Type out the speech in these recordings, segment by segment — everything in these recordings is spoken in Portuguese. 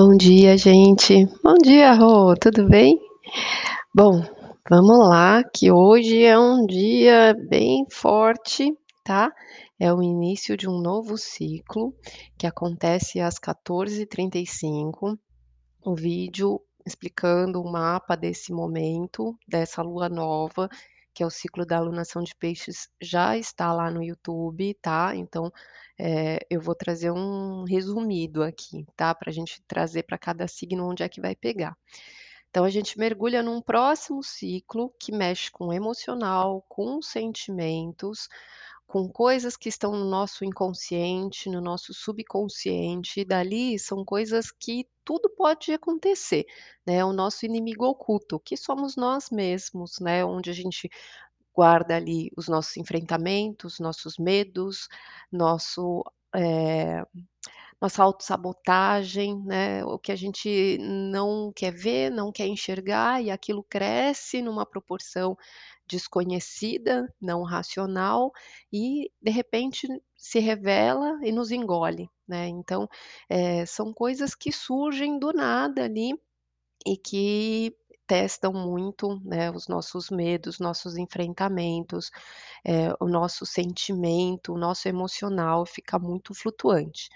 Bom dia, gente. Bom dia, Rô, tudo bem? Bom, vamos lá, que hoje é um dia bem forte, tá? É o início de um novo ciclo que acontece às 14h35. O vídeo explicando o mapa desse momento, dessa lua nova, que é o ciclo da alunação de peixes, já está lá no YouTube, tá? Então, eh, eu vou trazer um resumido aqui, tá? Pra gente trazer para cada signo onde é que vai pegar. Então a gente mergulha num próximo ciclo que mexe com emocional, com sentimentos, com coisas que estão no nosso inconsciente, no nosso subconsciente, e dali são coisas que tudo pode acontecer, né, o nosso inimigo oculto, que somos nós mesmos, né, onde a gente guarda ali os nossos enfrentamentos, nossos medos, nosso, eh, nossa autossabotagem, né, o que a gente não quer ver, não quer enxergar e aquilo cresce numa proporção desconhecida, não racional e, de repente, se revela e nos engole, né. Então, eh, são coisas que surgem do nada ali e que testam muito, né, os nossos medos, nossos enfrentamentos, eh, o nosso sentimento, o nosso emocional fica muito flutuante.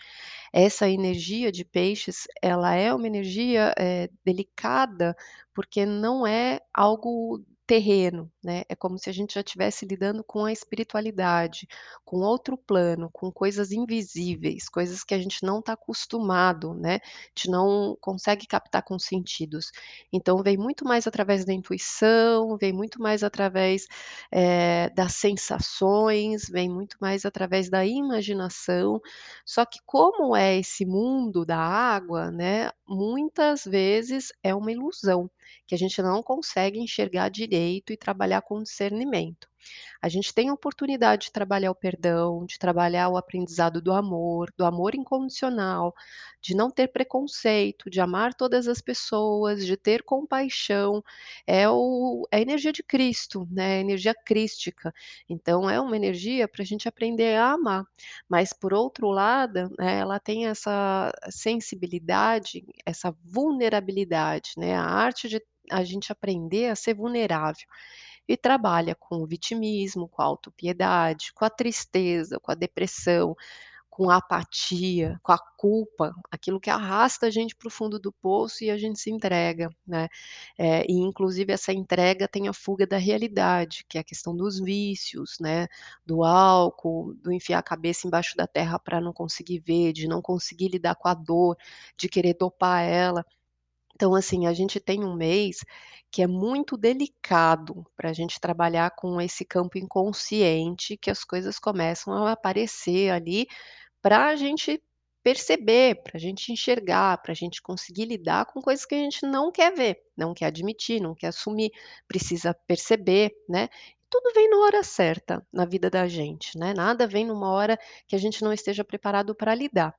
Essa energia de peixes, ela é uma energia, eh, delicada, porque não é algo terreno, né, é como se a gente já estivesse lidando com a espiritualidade, com outro plano, com coisas invisíveis, coisas que a gente não está acostumado, né, a gente não consegue captar com os sentidos. Então vem muito mais através da intuição, vem muito mais através, eh, das sensações, vem muito mais através da imaginação, só que como é esse mundo da água, né, muitas vezes é uma ilusão, que a gente não consegue enxergar direito e trabalhar com discernimento. A gente tem a oportunidade de trabalhar o perdão, de trabalhar o aprendizado do amor, do amor incondicional, de não ter preconceito, de amar todas as pessoas, de ter compaixão, é o é a energia de Cristo, né, a energia crística. Então é uma energia para a gente aprender a amar, mas por outro lado, né, ela tem essa sensibilidade, essa vulnerabilidade, né, a arte de a gente aprender a ser vulnerável. E trabalha com o vitimismo, com a autopiedade, com a tristeza, com a depressão, com a apatia, com a culpa, aquilo que arrasta a gente para o fundo do poço e a gente se entrega, né. Eh, e inclusive essa entrega tem a fuga da realidade, que é a questão dos vícios, né, do álcool, do enfiar a cabeça embaixo da terra para não conseguir ver, de não conseguir lidar com a dor, de querer dopar ela. Então, assim, a gente tem um mês que é muito delicado para a gente trabalhar com esse campo inconsciente, que as coisas começam a aparecer ali, para a gente perceber, para a gente enxergar, para a gente conseguir lidar com coisas que a gente não quer ver, não quer admitir, não quer assumir, precisa perceber, né. Tudo vem na hora certa na vida da gente, né, nada vem numa hora que a gente não esteja preparado para lidar.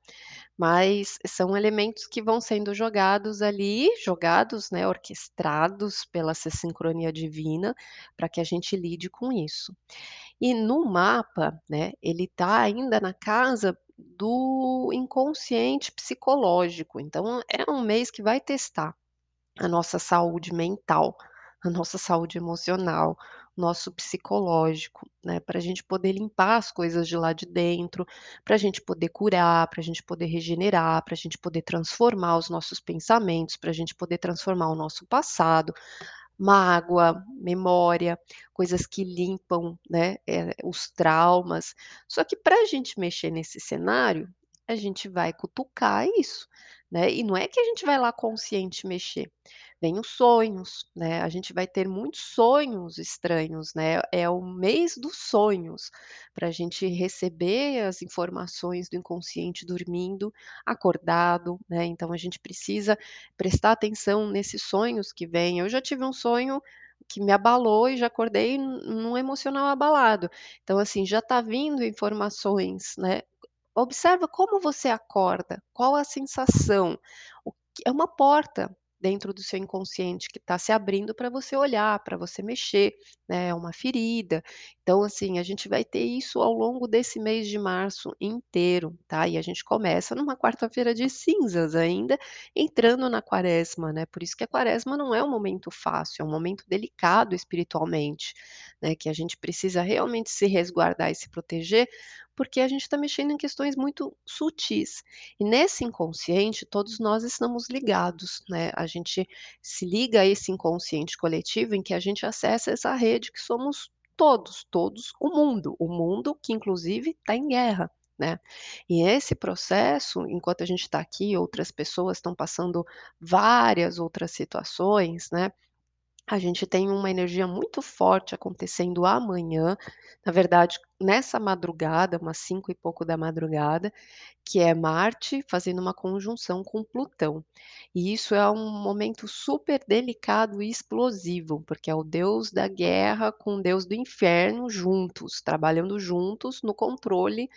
Mas são elementos que vão sendo jogados ali, jogados, né, orquestrados pela essa sincronia divina, para que a gente lide com isso. E no mapa, né, ele está ainda na casa do inconsciente psicológico, então é um mês que vai testar a nossa saúde mental, a nossa saúde emocional, nosso psicológico, né, para a gente poder limpar as coisas de lá de dentro, para a gente poder curar, para a gente poder regenerar, para a gente poder transformar os nossos pensamentos, para a gente poder transformar o nosso passado, mágoa, memória, coisas que limpam, né, eh, os traumas. Só que para a gente mexer nesse cenário, a gente vai cutucar isso, né, e não é que a gente vai lá consciente mexer, vem os sonhos, né, a gente vai ter muitos sonhos estranhos, né, é o mês dos sonhos, para a gente receber as informações do inconsciente dormindo, acordado, né, então a gente precisa prestar atenção nesses sonhos que vêm. Eu já tive um sonho que me abalou e já acordei num emocional abalado. Então, assim, já está vindo informações, né. Observa como você acorda, qual a sensação, é uma porta, dentro do seu inconsciente que está se abrindo para você olhar, para você mexer, né, é uma ferida. Então, assim, a gente vai ter isso ao longo desse mês de março inteiro, tá? E a gente começa numa quarta-feira de cinzas ainda, entrando na quaresma, né? Por isso que a quaresma não é um momento fácil, é um momento delicado espiritualmente, né? Que a gente precisa realmente se resguardar e se proteger, porque a gente está mexendo em questões muito sutis. E nesse inconsciente, todos nós estamos ligados, né? A gente se liga a esse inconsciente coletivo em que a gente acessa essa rede que somos todos, todos o mundo, o mundo que inclusive está em guerra. Né? E esse processo, enquanto a gente está aqui, outras pessoas estão passando várias outras situações, né? A gente tem uma energia muito forte acontecendo amanhã, na verdade, nessa madrugada, umas 5 e pouco da madrugada, que é Marte fazendo uma conjunção com Plutão. E isso é um momento super delicado e explosivo, porque é o deus da guerra com o deus do inferno juntos, trabalhando juntos no controle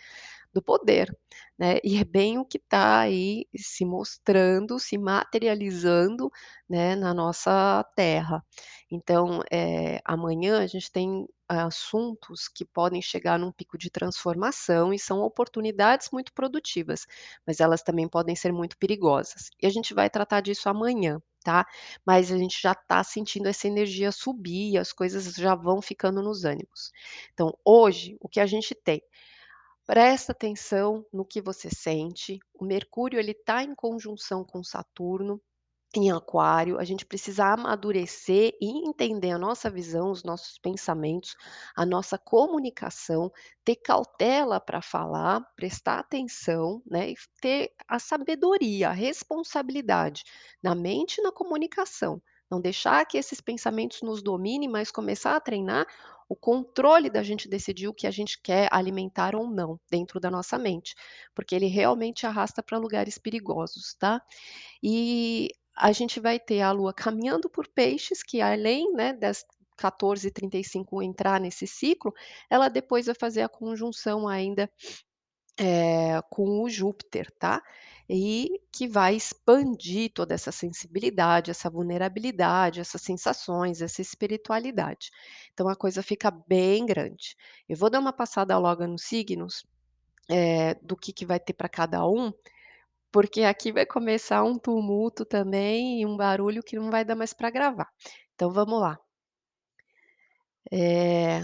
do poder, né, e é bem o que está aí se mostrando, se materializando, né, na nossa terra. Então, eh, amanhã a gente tem assuntos que podem chegar num pico de transformação e são oportunidades muito produtivas, mas elas também podem ser muito perigosas. E a gente vai tratar disso amanhã, tá? Mas a gente já está sentindo essa energia subir e as coisas já vão ficando nos ânimos. Então, hoje, o que a gente tem? Presta atenção no que você sente. O Mercúrio ele está em conjunção com Saturno em Aquário. A gente precisa amadurecer e entender a nossa visão, os nossos pensamentos, a nossa comunicação, ter cautela para falar, prestar atenção, né, e ter a sabedoria, a responsabilidade na mente e na comunicação. Não deixar que esses pensamentos nos dominem, mas começar a treinar o controle da gente decidir o que a gente quer alimentar ou não dentro da nossa mente, porque ele realmente arrasta para lugares perigosos, tá? E a gente vai ter a Lua caminhando por peixes, que além, né, das 14h35 entrar nesse ciclo, ela depois vai fazer a conjunção ainda eh, com o Júpiter, tá? E que vai expandir toda essa sensibilidade, essa vulnerabilidade, essas sensações, essa espiritualidade. Então a coisa fica bem grande. Eu vou dar uma passada logo nos signos, eh, do que que vai ter para cada um, porque aqui vai começar um tumulto também e um barulho que não vai dar mais para gravar. Então vamos lá. Eh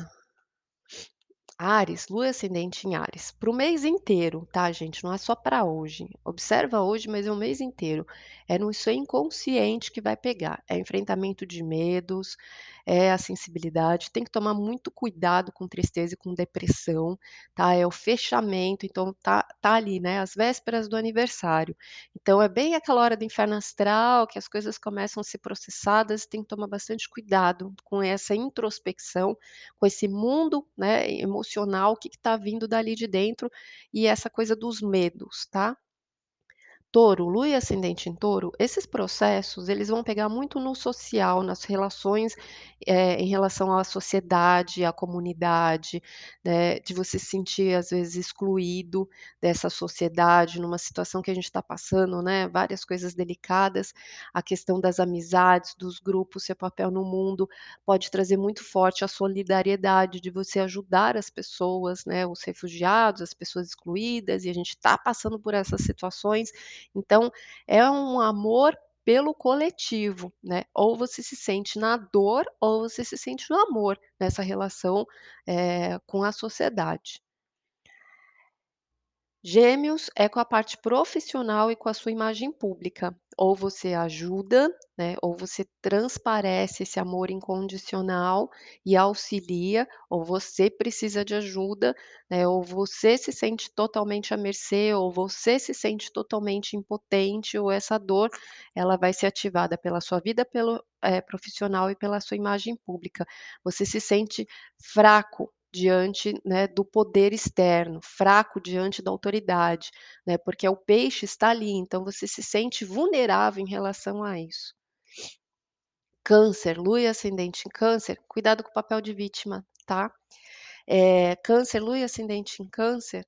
Áries, lua ascendente em Áries, para o mês inteiro, tá, gente? Não é só para hoje. Observa hoje, mas é o mês inteiro. É no seu inconsciente que vai pegar. É enfrentamento de medos, é a sensibilidade. Tem que tomar muito cuidado com tristeza e com depressão, tá? É o fechamento, então tá, tá ali, né? As vésperas do aniversário. Então é bem aquela hora do inferno astral que as coisas começam a ser processadas. Tem que tomar bastante cuidado com essa introspecção, com esse mundo, né? emocional, o que está vindo dali de dentro e essa coisa dos medos, tá? Touro, lua e ascendente em touro, esses processos eles vão pegar muito no social, nas relações, eh, em relação à sociedade, à comunidade, né, de você se sentir às vezes excluído dessa sociedade, numa situação que a gente está passando, né, várias coisas delicadas, a questão das amizades, dos grupos, seu papel no mundo, pode trazer muito forte a solidariedade de você ajudar as pessoas, né, os refugiados, as pessoas excluídas, e a gente está passando por essas situações, então, é um amor pelo coletivo, né, ou você se sente na dor ou você se sente no amor, nessa relação, eh, com a sociedade. Gêmeos é com a parte profissional e com a sua imagem pública. Ou você ajuda, né, ou você transparece esse amor incondicional e auxilia, ou você precisa de ajuda, né, ou você se sente totalmente à mercê, ou você se sente totalmente impotente, ou essa dor, ela vai ser ativada pela sua vida pelo, eh, profissional e pela sua imagem pública. Você se sente fraco, diante, né, do poder externo, fraco diante da autoridade, né, porque o peixe está ali, então você se sente vulnerável em relação a isso. Câncer, lua e ascendente em câncer, cuidado com o papel de vítima, tá? Eh, câncer, lua e ascendente em câncer,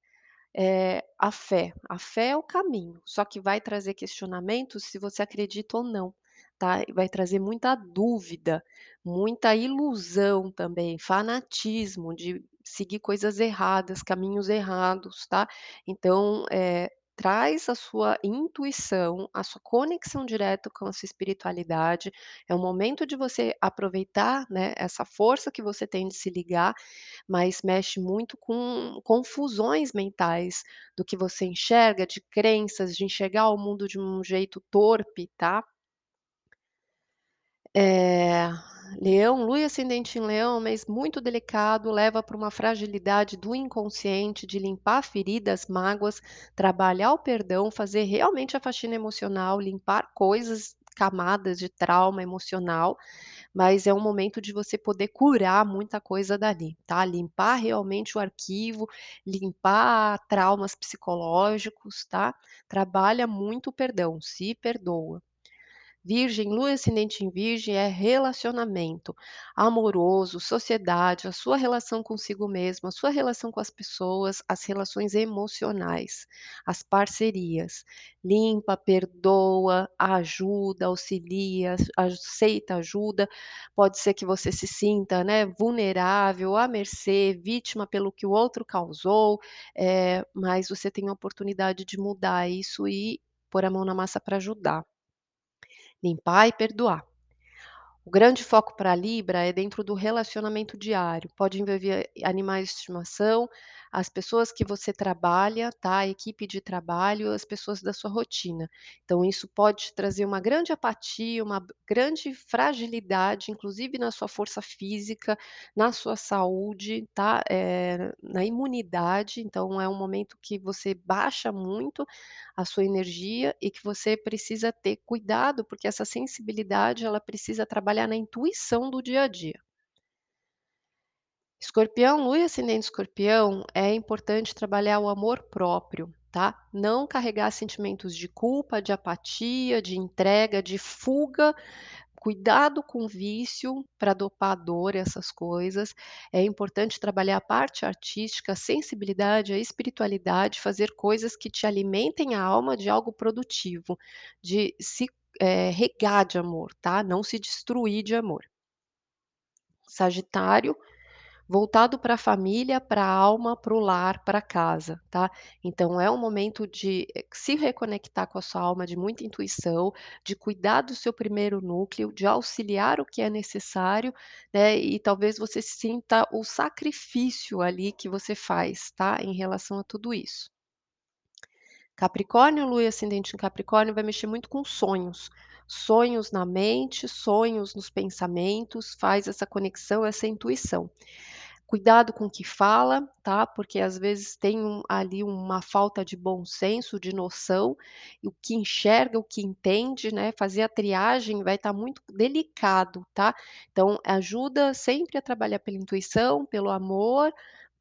eh, a fé. A fé é o caminho, só que vai trazer questionamentos se você acredita ou não tá, vai trazer muita dúvida, muita ilusão também, fanatismo de seguir coisas erradas, caminhos errados, tá. Então, eh, traz a sua intuição, a sua conexão direta com a sua espiritualidade, é o momento de você aproveitar, né, essa força que você tem de se ligar, mas mexe muito com confusões mentais do que você enxerga, de crenças, de enxergar o mundo de um jeito torpe, tá. Eh, leão, lua e ascendente em leão, mês muito delicado, leva para uma fragilidade do inconsciente, de limpar feridas, mágoas, trabalhar o perdão, fazer realmente a faxina emocional, limpar coisas, camadas de trauma emocional, mas é um momento de você poder curar muita coisa dali, tá. Limpar realmente o arquivo, limpar traumas psicológicos, tá. Trabalha muito o perdão, se perdoa. Virgem, lua ascendente em virgem é relacionamento amoroso, sociedade, a sua relação consigo mesmo, a sua relação com as pessoas, as relações emocionais, as parcerias. Limpa, perdoa, ajuda, auxilia, aceita ajuda. Pode ser que você se sinta, né, vulnerável, à mercê, vítima pelo que o outro causou, eh, mas você tem a oportunidade de mudar isso e pôr a mão na massa para ajudar. Limpar e perdoar. O grande foco para Libra é dentro do relacionamento diário, pode envolver animais de estimação, as pessoas que você trabalha, tá, a equipe de trabalho, as pessoas da sua rotina. Então isso pode trazer uma grande apatia, uma grande fragilidade, inclusive na sua força física, na sua saúde, tá, eh, na imunidade, então é um momento que você baixa muito a sua energia e que você precisa ter cuidado, porque essa sensibilidade ela precisa trabalhar na intuição do dia a dia. Escorpião, lua e ascendente escorpião, é importante trabalhar o amor próprio, tá. Não carregar sentimentos de culpa, de apatia, de entrega, de fuga, cuidado com vício para dopar a dor, essas coisas. É importante trabalhar a parte artística, a sensibilidade, a espiritualidade, fazer coisas que te alimentem a alma de algo produtivo, de se, eh, regar de amor, tá, não se destruir de amor. Sagitário, voltado para a família, para a alma, para o lar, para casa, tá. Então é um momento de se reconectar com a sua alma, de muita intuição, de cuidar do seu primeiro núcleo, de auxiliar o que é necessário, né, e talvez você sinta o sacrifício ali que você faz, tá, em relação a tudo isso. Capricórnio, lua e ascendente em Capricórnio vai mexer muito com sonhos. Sonhos na mente, sonhos nos pensamentos, faz essa conexão, essa intuição. Cuidado com o que fala, tá, porque às vezes tem um ali uma falta de bom senso, de noção, o que enxerga, o que entende, né, fazer a triagem vai estar muito delicado, tá. Então ajuda sempre a trabalhar pela intuição, pelo amor,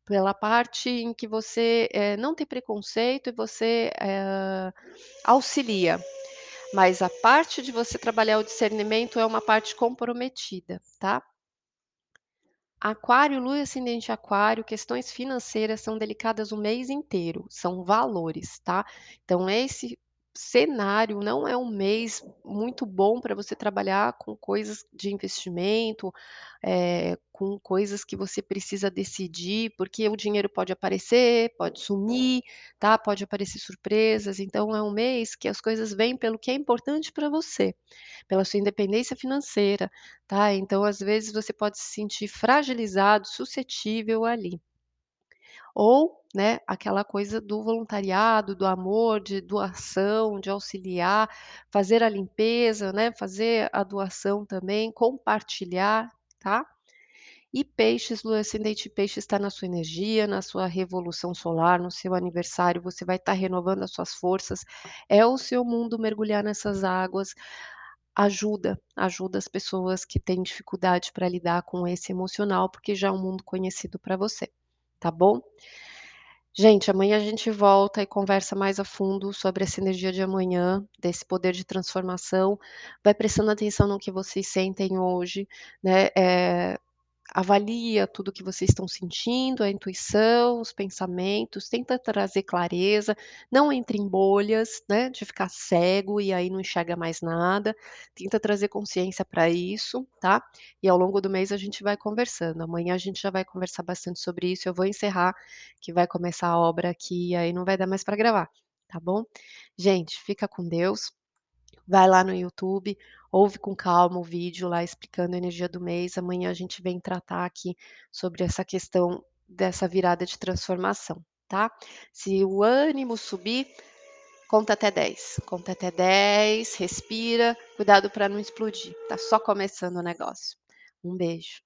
pela parte em que você, eh, não tem preconceito e você, eh, auxilia. Mas a parte de você trabalhar o discernimento é uma parte comprometida, tá. Aquário, lua ascendente aquário, questões financeiras são delicadas o mês inteiro, são valores, tá. Então esse cenário não é um mês muito bom para você trabalhar com coisas de investimento, eh, com coisas que você precisa decidir, porque o dinheiro pode aparecer, pode sumir, tá, pode aparecer surpresas, então é um mês que as coisas vêm pelo que é importante para você, pela sua independência financeira, tá. Então às vezes você pode se sentir fragilizado, suscetível ali. Ou, né, aquela coisa do voluntariado, do amor, de doação, de auxiliar, fazer a limpeza, né, fazer a doação também, compartilhar, tá. E peixes, lua ascendente em peixes está na sua energia, na sua revolução solar, no seu aniversário, você vai estar renovando as suas forças, é o seu mundo mergulhar nessas águas. Ajuda, ajuda as pessoas que têm dificuldade para lidar com esse emocional, porque já é um mundo conhecido para você, tá bom? Gente, amanhã a gente volta e conversa mais a fundo sobre essa energia de amanhã, desse poder de transformação. Vai prestando atenção no que vocês sentem hoje, né, eh, avalia tudo que vocês estão sentindo, a intuição, os pensamentos, tenta trazer clareza, não entre em bolhas, né, de ficar cego e aí não enxerga mais nada, tenta trazer consciência para isso, tá. E ao longo do mês a gente vai conversando, amanhã a gente já vai conversar bastante sobre isso, eu vou encerrar, que vai começar a obra aqui e aí não vai dar mais para gravar, tá bom? Gente, fica com Deus, vai lá no YouTube, ouve com calma o vídeo lá explicando a energia do mês, amanhã a gente vem tratar aqui sobre essa questão dessa virada de transformação, tá? Se o ânimo subir, conta até 10, conta até 10, respira, cuidado para não explodir, tá só começando o negócio. Um beijo.